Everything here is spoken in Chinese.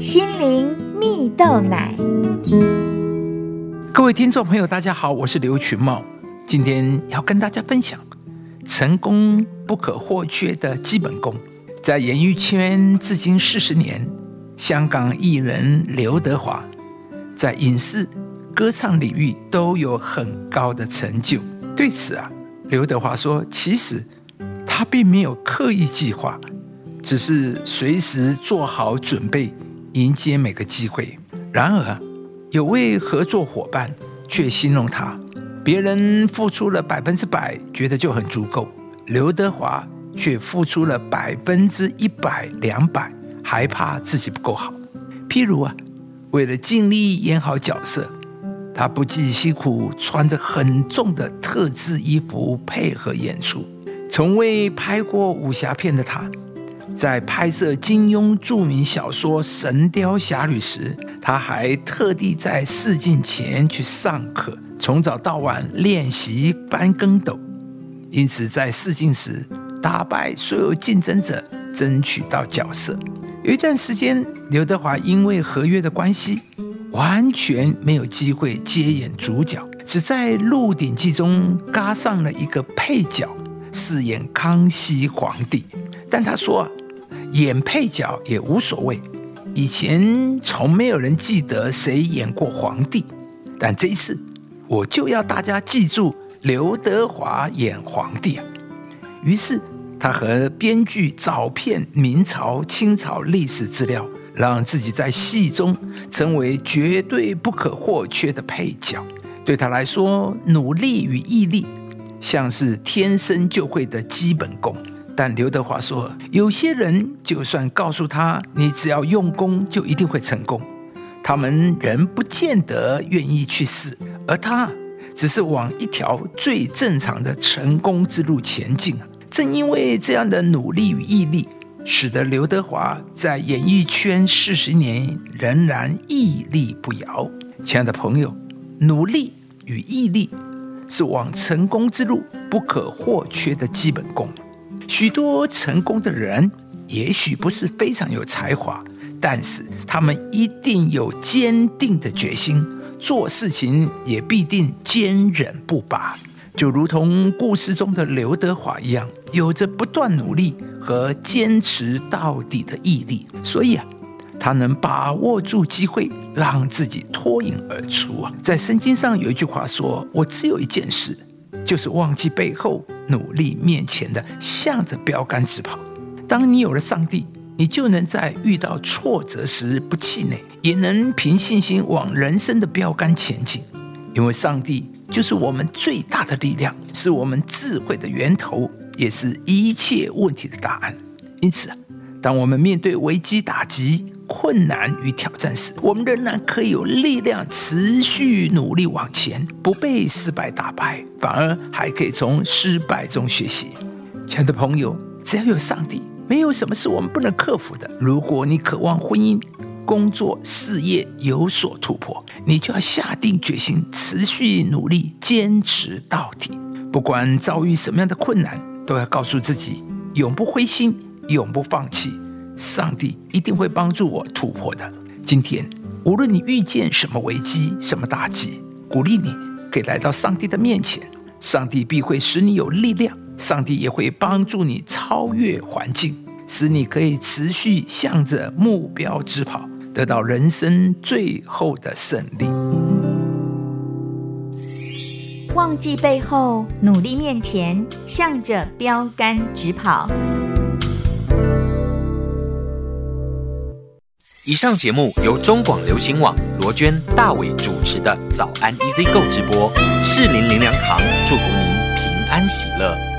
心灵蜜豆奶。各位听众朋友，大家好，我是刘群茂，今天要跟大家分享成功不可或缺的基本功。在演艺圈至今四十年，香港艺人刘德华在影视、歌唱领域都有很高的成就。对此啊，刘德华说：“其实他并没有刻意计划，只是随时做好准备，迎接每个机会。”然而，有位合作伙伴却形容他：“别人付出了百分之百，觉得就很足够；刘德华却付出了百分之一百、两百，还怕自己不够好。”譬如啊，为了尽力演好角色。他不计辛苦，穿着很重的特制衣服配合演出。从未拍过武侠片的他，在拍摄金庸著名小说《神雕侠侣》时，他还特地在试镜前去上课，从早到晚练习翻跟斗。因此，在试镜时打败所有竞争者，争取到角色。有一段时间，刘德华因为合约的关系。完全没有机会接演主角，只在《鹿鼎记》中搭上了一个配角，饰演康熙皇帝。但他说，演配角也无所谓，以前从没有人记得谁演过皇帝，但这一次我就要大家记住刘德华演皇帝啊！于是他和编剧找遍明朝、清朝历史资料。让自己在戏中成为绝对不可或缺的配角，对他来说，努力与毅力像是天生就会的基本功。但刘德华说，有些人就算告诉他你只要用功就一定会成功，他们仍不见得愿意去试，而他只是往一条最正常的成功之路前进！正因为这样的努力与毅力。使得刘德华在演艺圈四十年仍然屹立不摇。亲爱的朋友，努力与毅力是往成功之路不可或缺的基本功。许多成功的人也许不是非常有才华，但是他们一定有坚定的决心，做事情也必定坚韧不拔。就如同故事中的刘德华一样，有着不断努力和坚持到底的毅力，所以啊，他能把握住机会，让自己脱颖而出啊。在圣经上有一句话说：“我只有一件事，就是忘记背后，努力面前的，向着标杆直跑。”当你有了上帝，你就能在遇到挫折时不气馁，也能凭信心往人生的标杆前进，因为上帝。就是我们最大的力量，是我们智慧的源头，也是一切问题的答案。因此，当我们面对危机打击、困难与挑战时，我们仍然可以有力量持续努力往前，不被失败打败，反而还可以从失败中学习。亲爱的朋友，只要有上帝，没有什么是我们不能克服的。如果你渴望婚姻，工作事业有所突破，你就要下定决心，持续努力，坚持到底。不管遭遇什么样的困难，都要告诉自己，永不灰心，永不放弃。上帝一定会帮助我突破的。今天，无论你遇见什么危机、什么打击，鼓励你可以来到上帝的面前，上帝必会使你有力量，上帝也会帮助你超越环境，使你可以持续向着目标直跑。得到人生最后的胜利。忘记背后，努力面前，向着标杆直跑。以上节目由中广流行网罗娟、大伟主持的《早安 Easy 购》直播，适林林良堂祝福您平安喜乐。